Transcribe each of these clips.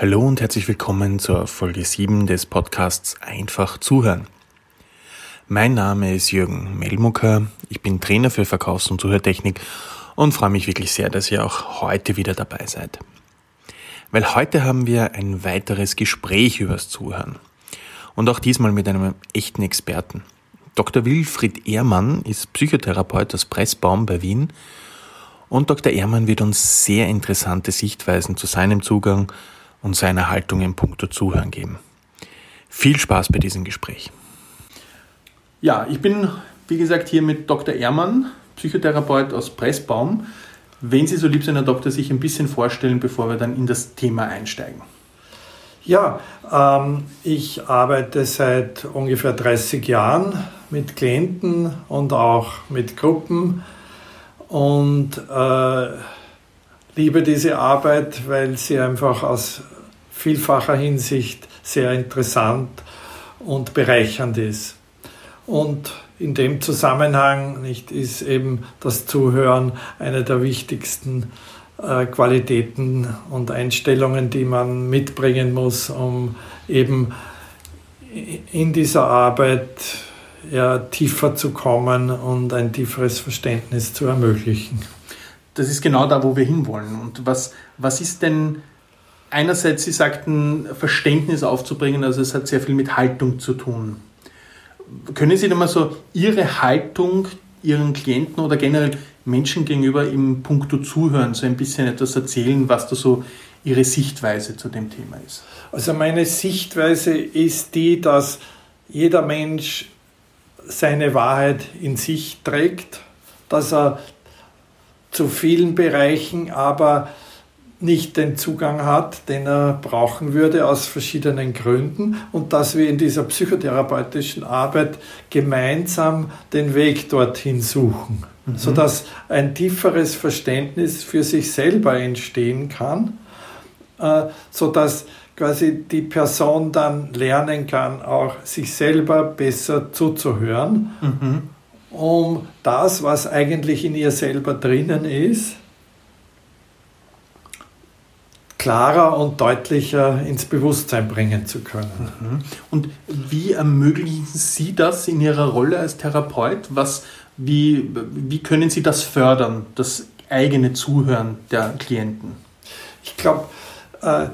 Hallo und herzlich willkommen zur Folge 7 des Podcasts Einfach zuhören. Mein Name ist Jürgen Melmucker, ich bin Trainer für Verkaufs- und Zuhörtechnik und freue mich wirklich sehr, dass ihr auch heute wieder dabei seid. Weil heute haben wir ein weiteres Gespräch übers Zuhören. Und auch diesmal mit einem echten Experten. Dr. Wilfried Ehrmann ist Psychotherapeut aus Pressbaum bei Wien und Dr. Ehrmann wird uns sehr interessante Sichtweisen zu seinem Zugang und seiner Haltung im Punkto Zuhören geben. Viel Spaß bei diesem Gespräch. Ja, ich bin, wie gesagt, hier mit Dr. Ehrmann, Psychotherapeut aus Pressbaum. Wenn Sie so lieb sind, Herr Doktor, sich ein bisschen vorstellen, bevor wir dann in das Thema einsteigen. Ja, ähm, ich arbeite seit ungefähr 30 Jahren mit Klienten und auch mit Gruppen und äh, liebe diese Arbeit, weil sie einfach aus vielfacher Hinsicht sehr interessant und bereichernd ist. Und in dem Zusammenhang nicht, ist eben das Zuhören eine der wichtigsten äh, Qualitäten und Einstellungen, die man mitbringen muss, um eben in dieser Arbeit ja, tiefer zu kommen und ein tieferes Verständnis zu ermöglichen das ist genau da, wo wir hinwollen. Und was, was ist denn einerseits, Sie sagten, Verständnis aufzubringen, also es hat sehr viel mit Haltung zu tun. Können Sie denn mal so Ihre Haltung Ihren Klienten oder generell Menschen gegenüber im Punkto Zuhören so ein bisschen etwas erzählen, was da so Ihre Sichtweise zu dem Thema ist? Also meine Sichtweise ist die, dass jeder Mensch seine Wahrheit in sich trägt, dass er zu vielen Bereichen aber nicht den Zugang hat, den er brauchen würde aus verschiedenen Gründen und dass wir in dieser psychotherapeutischen Arbeit gemeinsam den Weg dorthin suchen, mhm. sodass ein tieferes Verständnis für sich selber entstehen kann, äh, sodass quasi die Person dann lernen kann, auch sich selber besser zuzuhören. Mhm um das, was eigentlich in ihr selber drinnen ist, klarer und deutlicher ins Bewusstsein bringen zu können. Mhm. Und wie ermöglichen Sie das in Ihrer Rolle als Therapeut? Was, wie, wie können Sie das fördern, das eigene Zuhören der Klienten? Ich glaube, äh,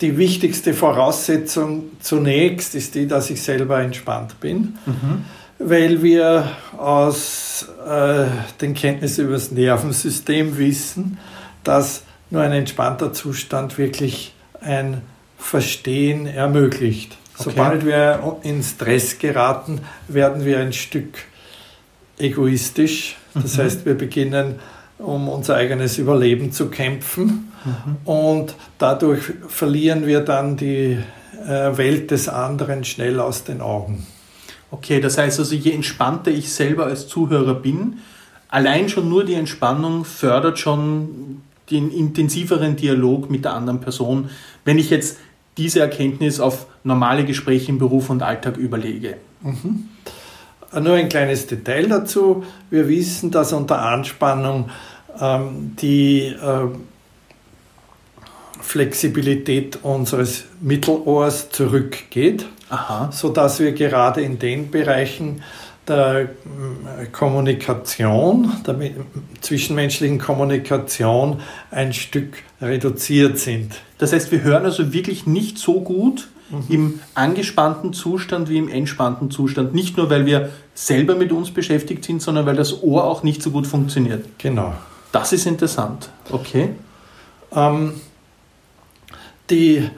die wichtigste Voraussetzung zunächst ist die, dass ich selber entspannt bin. Mhm weil wir aus äh, den Kenntnissen über das Nervensystem wissen, dass nur ein entspannter Zustand wirklich ein Verstehen ermöglicht. Okay. Sobald wir in Stress geraten, werden wir ein Stück egoistisch. Das mhm. heißt, wir beginnen um unser eigenes Überleben zu kämpfen mhm. und dadurch verlieren wir dann die äh, Welt des anderen schnell aus den Augen. Okay, das heißt also, je entspannter ich selber als Zuhörer bin, allein schon nur die Entspannung fördert schon den intensiveren Dialog mit der anderen Person, wenn ich jetzt diese Erkenntnis auf normale Gespräche im Beruf und Alltag überlege. Mhm. Nur ein kleines Detail dazu. Wir wissen, dass unter Anspannung ähm, die äh, Flexibilität unseres Mittelohrs zurückgeht. Aha. sodass wir gerade in den Bereichen der äh, Kommunikation, der zwischenmenschlichen Kommunikation ein Stück reduziert sind. Das heißt, wir hören also wirklich nicht so gut mhm. im angespannten Zustand wie im entspannten Zustand. Nicht nur, weil wir selber mit uns beschäftigt sind, sondern weil das Ohr auch nicht so gut funktioniert. Genau. Das ist interessant. Okay. Ähm, die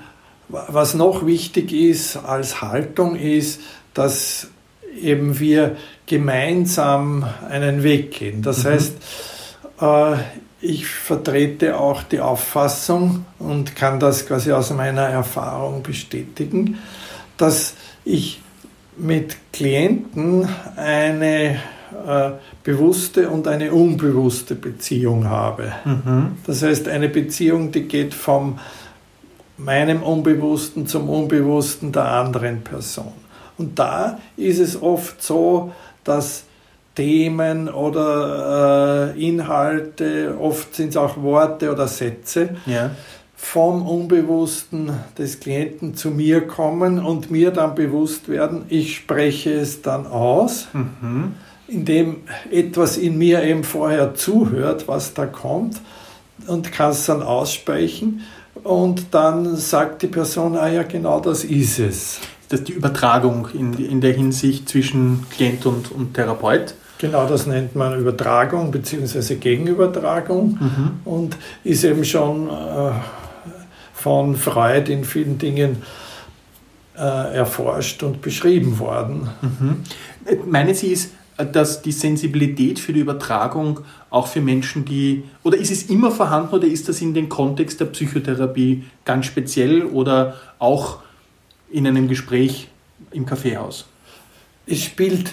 was noch wichtig ist als Haltung ist, dass eben wir gemeinsam einen Weg gehen. Das mhm. heißt, äh, ich vertrete auch die Auffassung und kann das quasi aus meiner Erfahrung bestätigen, dass ich mit Klienten eine äh, bewusste und eine unbewusste Beziehung habe. Mhm. Das heißt, eine Beziehung, die geht vom meinem Unbewussten zum Unbewussten der anderen Person. Und da ist es oft so, dass Themen oder äh, Inhalte, oft sind es auch Worte oder Sätze, ja. vom Unbewussten des Klienten zu mir kommen und mir dann bewusst werden, ich spreche es dann aus, mhm. indem etwas in mir eben vorher zuhört, was da kommt und kann es dann aussprechen und dann sagt die Person, ah ja, genau das ist es. Das ist die Übertragung in, in der Hinsicht zwischen Klient und, und Therapeut. Genau, das nennt man Übertragung bzw. Gegenübertragung mhm. und ist eben schon äh, von Freud in vielen Dingen äh, erforscht und beschrieben worden. Mhm. Meinen Sie, ist, dass die Sensibilität für die Übertragung auch für Menschen, die, oder ist es immer vorhanden oder ist das in den Kontext der Psychotherapie ganz speziell oder auch in einem Gespräch im Kaffeehaus? Es spielt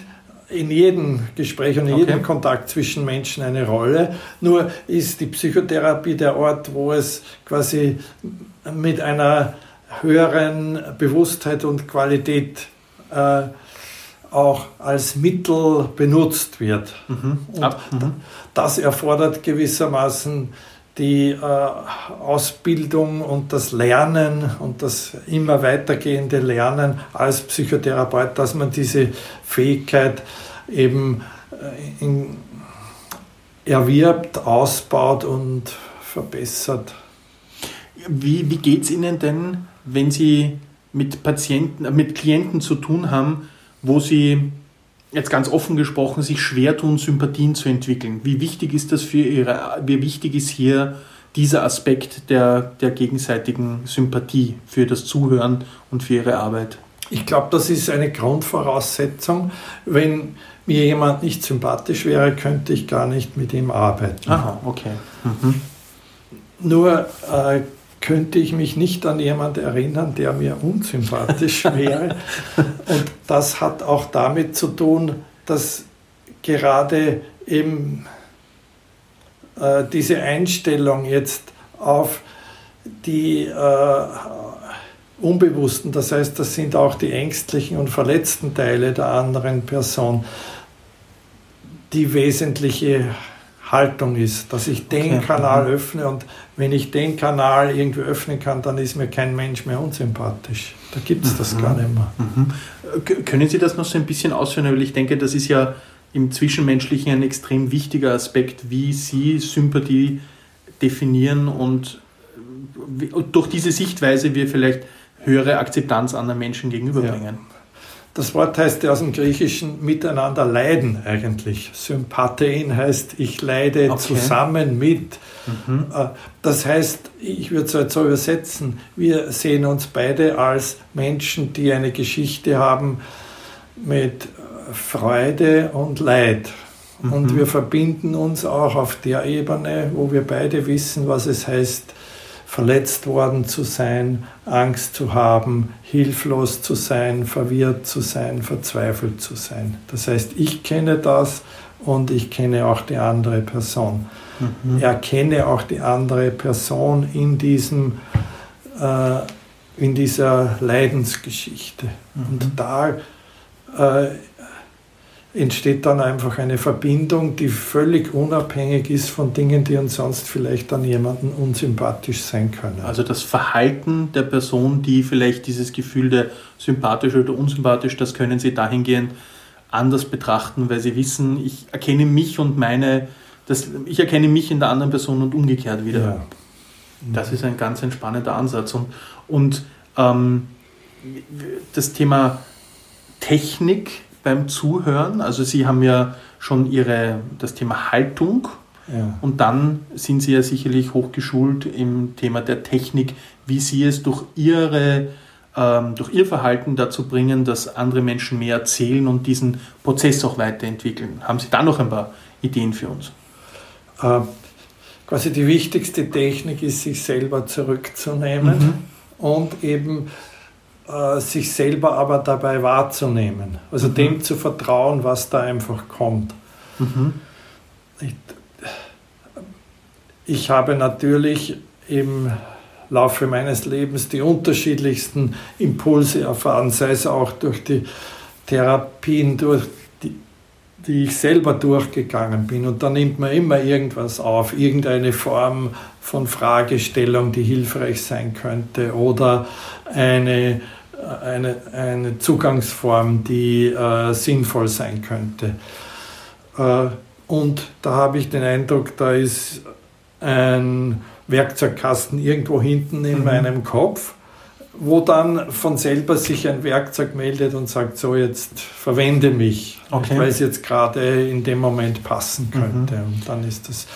in jedem Gespräch und in okay. jedem Kontakt zwischen Menschen eine Rolle. Nur ist die Psychotherapie der Ort, wo es quasi mit einer höheren Bewusstheit und Qualität äh, auch als Mittel benutzt wird. Mhm. Mhm. Das erfordert gewissermaßen die äh, Ausbildung und das Lernen und das immer weitergehende Lernen als Psychotherapeut, dass man diese Fähigkeit eben äh, in, erwirbt, ausbaut und verbessert. Wie, wie geht es Ihnen denn, wenn Sie mit Patienten, mit Klienten zu tun haben, wo Sie jetzt ganz offen gesprochen sich schwer tun, Sympathien zu entwickeln. Wie wichtig ist das für Ihre, wie wichtig ist hier dieser Aspekt der, der gegenseitigen Sympathie für das Zuhören und für Ihre Arbeit? Ich glaube, das ist eine Grundvoraussetzung. Wenn mir jemand nicht sympathisch wäre, könnte ich gar nicht mit ihm arbeiten. Aha, okay. Mhm. Nur äh, könnte ich mich nicht an jemanden erinnern, der mir unsympathisch wäre. Und das hat auch damit zu tun, dass gerade eben äh, diese Einstellung jetzt auf die äh, Unbewussten, das heißt, das sind auch die ängstlichen und verletzten Teile der anderen Person, die wesentliche Haltung ist, dass ich den okay. Kanal mhm. öffne und wenn ich den Kanal irgendwie öffnen kann, dann ist mir kein Mensch mehr unsympathisch. Da gibt es das mhm. gar nicht mehr. Mhm. Können Sie das noch so ein bisschen ausführen? Weil ich denke, das ist ja im Zwischenmenschlichen ein extrem wichtiger Aspekt, wie Sie Sympathie definieren und durch diese Sichtweise wir vielleicht höhere Akzeptanz anderen Menschen gegenüberbringen. Ja. Das Wort heißt ja aus dem Griechischen miteinander leiden eigentlich. Sympathein heißt, ich leide okay. zusammen mit. Mhm. Äh, das heißt, ich würde es halt so übersetzen, wir sehen uns beide als Menschen, die eine Geschichte haben mit Freude und Leid. Mhm. Und wir verbinden uns auch auf der Ebene, wo wir beide wissen, was es heißt, verletzt worden zu sein, Angst zu haben, hilflos zu sein, verwirrt zu sein, verzweifelt zu sein. Das heißt, ich kenne das und ich kenne auch die andere Person. Mhm. Erkenne auch die andere Person in, diesem, äh, in dieser Leidensgeschichte. Mhm. Und da äh, entsteht dann einfach eine Verbindung, die völlig unabhängig ist von Dingen, die uns sonst vielleicht an jemanden unsympathisch sein können. Also das Verhalten der Person, die vielleicht dieses Gefühl der sympathisch oder unsympathisch, das können Sie dahingehend anders betrachten, weil Sie wissen, ich erkenne mich und meine, das, ich erkenne mich in der anderen Person und umgekehrt wieder. Ja. Das ist ein ganz entspannender Ansatz. Und, und ähm, das Thema Technik, beim Zuhören? Also Sie haben ja schon Ihre, das Thema Haltung ja. und dann sind Sie ja sicherlich hochgeschult im Thema der Technik, wie Sie es durch Ihre ähm, durch Ihr Verhalten dazu bringen, dass andere Menschen mehr erzählen und diesen Prozess auch weiterentwickeln. Haben Sie da noch ein paar Ideen für uns? Äh, quasi die wichtigste Technik ist, sich selber zurückzunehmen mhm. und eben äh, sich selber aber dabei wahrzunehmen. Also mhm. dem zu vertrauen, was da einfach kommt. Mhm. Ich, ich habe natürlich im Laufe meines Lebens die unterschiedlichsten Impulse erfahren, sei es auch durch die Therapien, durch die, die ich selber durchgegangen bin. Und da nimmt man immer irgendwas auf, irgendeine Form von Fragestellung, die hilfreich sein könnte oder eine, eine, eine Zugangsform, die äh, sinnvoll sein könnte. Äh, und da habe ich den Eindruck, da ist ein Werkzeugkasten irgendwo hinten in mhm. meinem Kopf, wo dann von selber sich ein Werkzeug meldet und sagt, so jetzt verwende mich, okay. weil es jetzt gerade in dem Moment passen könnte. Mhm. Und dann ist das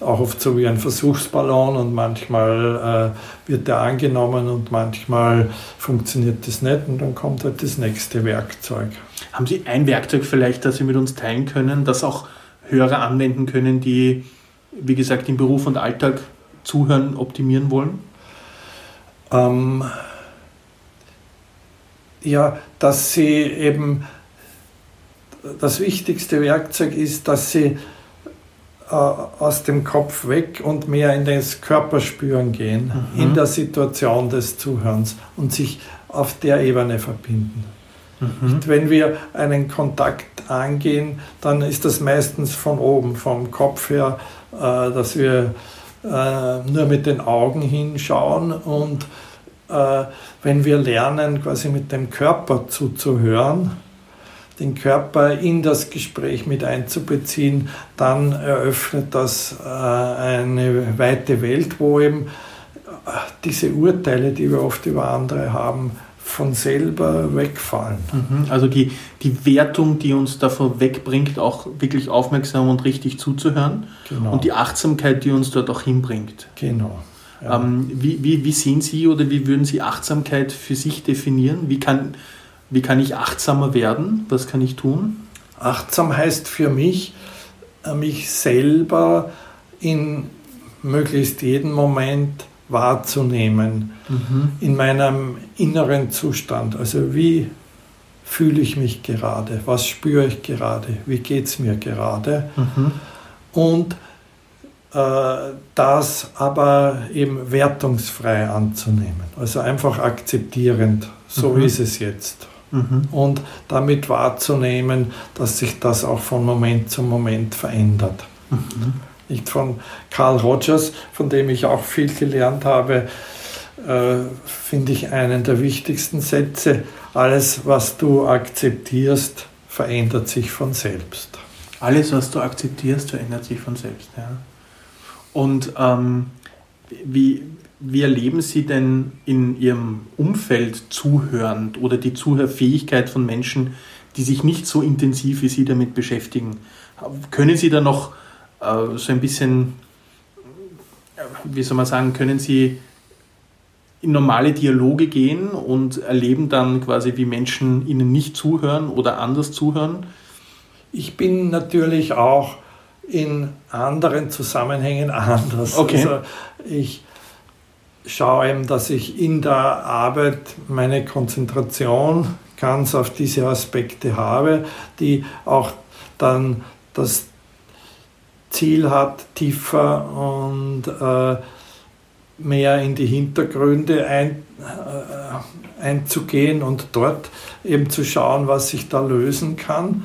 auch oft so wie ein Versuchsballon und manchmal äh, wird der angenommen und manchmal funktioniert das nicht und dann kommt halt das nächste Werkzeug. Haben Sie ein Werkzeug vielleicht, das Sie mit uns teilen können, das auch Hörer anwenden können, die, wie gesagt, im Beruf und Alltag zuhören, optimieren wollen? Ähm, ja, dass sie eben das wichtigste Werkzeug ist, dass sie aus dem Kopf weg und mehr in das Körperspüren gehen, mhm. in der Situation des Zuhörens und sich auf der Ebene verbinden. Mhm. Wenn wir einen Kontakt angehen, dann ist das meistens von oben, vom Kopf her, äh, dass wir äh, nur mit den Augen hinschauen und äh, wenn wir lernen, quasi mit dem Körper zuzuhören, den Körper in das Gespräch mit einzubeziehen, dann eröffnet das äh, eine weite Welt, wo eben diese Urteile, die wir oft über andere haben, von selber wegfallen. Mhm. Also die, die Wertung, die uns davon wegbringt, auch wirklich aufmerksam und richtig zuzuhören. Genau. Und die Achtsamkeit, die uns dort auch hinbringt. Genau. Ja. Ähm, wie, wie, wie sehen Sie oder wie würden Sie Achtsamkeit für sich definieren? Wie kann, wie kann ich achtsamer werden? Was kann ich tun? Achtsam heißt für mich, äh, mich selber in möglichst jedem Moment wahrzunehmen, mhm. in meinem inneren Zustand. Also wie fühle ich mich gerade? Was spüre ich gerade? Wie geht es mir gerade? Mhm. Und äh, das aber eben wertungsfrei anzunehmen. Also einfach akzeptierend, so mhm. ist es jetzt. Mhm. Und damit wahrzunehmen, dass sich das auch von Moment zu Moment verändert. Mhm. Nicht von Carl Rogers, von dem ich auch viel gelernt habe, äh, finde ich einen der wichtigsten Sätze. Alles, was du akzeptierst, verändert sich von selbst. Alles, was du akzeptierst, verändert sich von selbst. Ja. Und ähm, wie, wie erleben Sie denn in Ihrem Umfeld zuhörend oder die Zuhörfähigkeit von Menschen, die sich nicht so intensiv wie Sie damit beschäftigen? Können Sie da noch äh, so ein bisschen, wie soll man sagen, können Sie in normale Dialoge gehen und erleben dann quasi, wie Menschen Ihnen nicht zuhören oder anders zuhören? Ich bin natürlich auch in anderen Zusammenhängen anders. Okay. Also ich schaue eben, dass ich in der Arbeit meine Konzentration ganz auf diese Aspekte habe, die auch dann das Ziel hat, tiefer und äh, mehr in die Hintergründe ein, äh, einzugehen und dort eben zu schauen, was sich da lösen kann.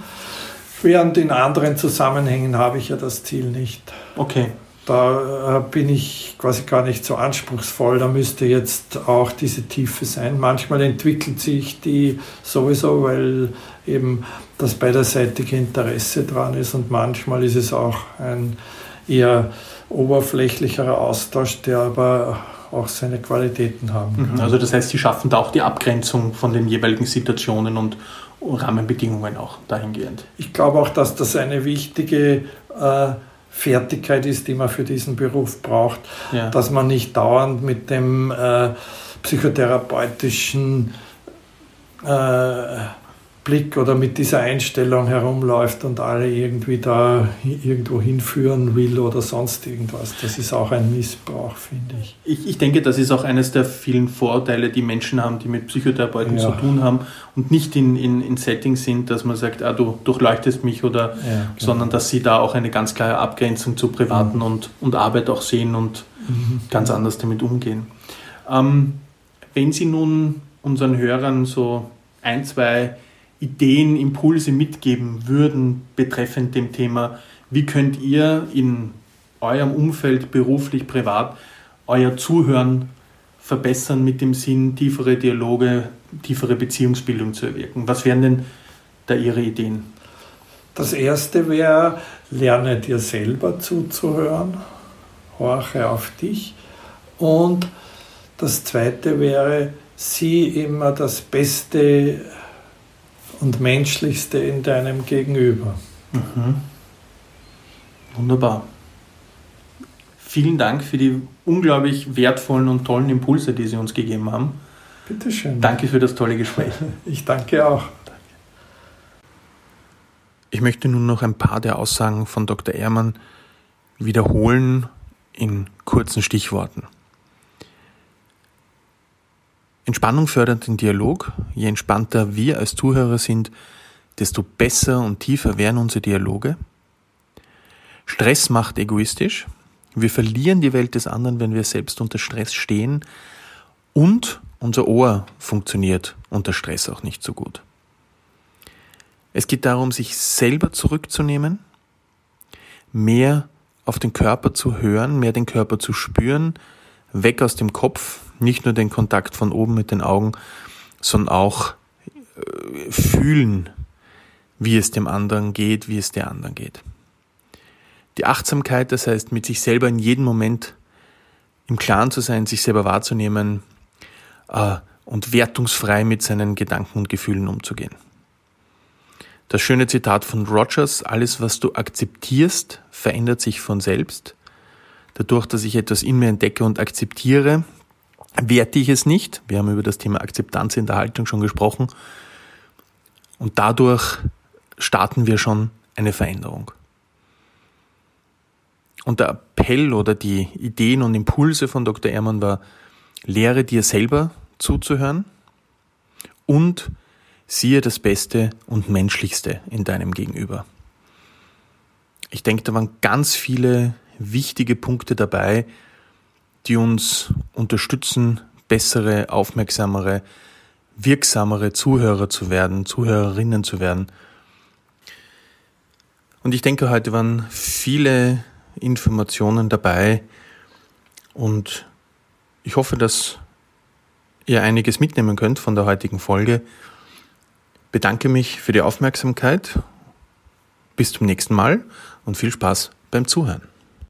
Während in anderen Zusammenhängen habe ich ja das Ziel nicht. Okay. Da äh, bin ich quasi gar nicht so anspruchsvoll. Da müsste jetzt auch diese Tiefe sein. Manchmal entwickelt sich die sowieso, weil eben das beiderseitige Interesse dran ist und manchmal ist es auch ein eher oberflächlicherer Austausch, der aber auch seine Qualitäten haben kann. Mhm. Also das heißt, Sie schaffen da auch die Abgrenzung von den jeweiligen Situationen und Rahmenbedingungen auch dahingehend. Ich glaube auch, dass das eine wichtige äh, Fertigkeit ist, die man für diesen Beruf braucht, ja. dass man nicht dauernd mit dem äh, psychotherapeutischen äh, Blick oder mit dieser Einstellung herumläuft und alle irgendwie da irgendwo hinführen will oder sonst irgendwas. Das ist auch ein Missbrauch, finde ich. ich. Ich denke, das ist auch eines der vielen Vorurteile, die Menschen haben, die mit Psychotherapeuten ja. zu tun haben und nicht in, in, in Settings sind, dass man sagt, ah, du durchleuchtest mich oder, ja, genau. sondern dass sie da auch eine ganz klare Abgrenzung zu Privaten mhm. und, und Arbeit auch sehen und mhm. ganz anders damit umgehen. Ähm, wenn Sie nun unseren Hörern so ein, zwei Ideen, Impulse mitgeben würden betreffend dem Thema, wie könnt ihr in eurem Umfeld, beruflich, privat, euer Zuhören verbessern mit dem Sinn, tiefere Dialoge, tiefere Beziehungsbildung zu erwirken? Was wären denn da Ihre Ideen? Das erste wäre, lerne dir selber zuzuhören, horche auf dich. Und das zweite wäre, sieh immer das Beste und Menschlichste in deinem Gegenüber. Mhm. Wunderbar. Vielen Dank für die unglaublich wertvollen und tollen Impulse, die Sie uns gegeben haben. Bitte schön. Danke für das tolle Gespräch. Ich danke auch. Ich möchte nun noch ein paar der Aussagen von Dr. Ehrmann wiederholen in kurzen Stichworten. Entspannung fördert den Dialog. Je entspannter wir als Zuhörer sind, desto besser und tiefer werden unsere Dialoge. Stress macht egoistisch. Wir verlieren die Welt des anderen, wenn wir selbst unter Stress stehen. Und unser Ohr funktioniert unter Stress auch nicht so gut. Es geht darum, sich selber zurückzunehmen, mehr auf den Körper zu hören, mehr den Körper zu spüren, weg aus dem Kopf, nicht nur den Kontakt von oben mit den Augen, sondern auch äh, fühlen, wie es dem anderen geht, wie es der anderen geht. Die Achtsamkeit, das heißt, mit sich selber in jedem Moment im Klaren zu sein, sich selber wahrzunehmen äh, und wertungsfrei mit seinen Gedanken und Gefühlen umzugehen. Das schöne Zitat von Rogers, alles was du akzeptierst, verändert sich von selbst. Dadurch, dass ich etwas in mir entdecke und akzeptiere, werte ich es nicht. Wir haben über das Thema Akzeptanz in der Haltung schon gesprochen. Und dadurch starten wir schon eine Veränderung. Und der Appell oder die Ideen und Impulse von Dr. Ehrmann war, lehre dir selber zuzuhören und Siehe das Beste und Menschlichste in deinem Gegenüber. Ich denke, da waren ganz viele wichtige Punkte dabei, die uns unterstützen, bessere, aufmerksamere, wirksamere Zuhörer zu werden, Zuhörerinnen zu werden. Und ich denke, heute waren viele Informationen dabei und ich hoffe, dass ihr einiges mitnehmen könnt von der heutigen Folge bedanke mich für die Aufmerksamkeit. Bis zum nächsten Mal und viel Spaß beim Zuhören.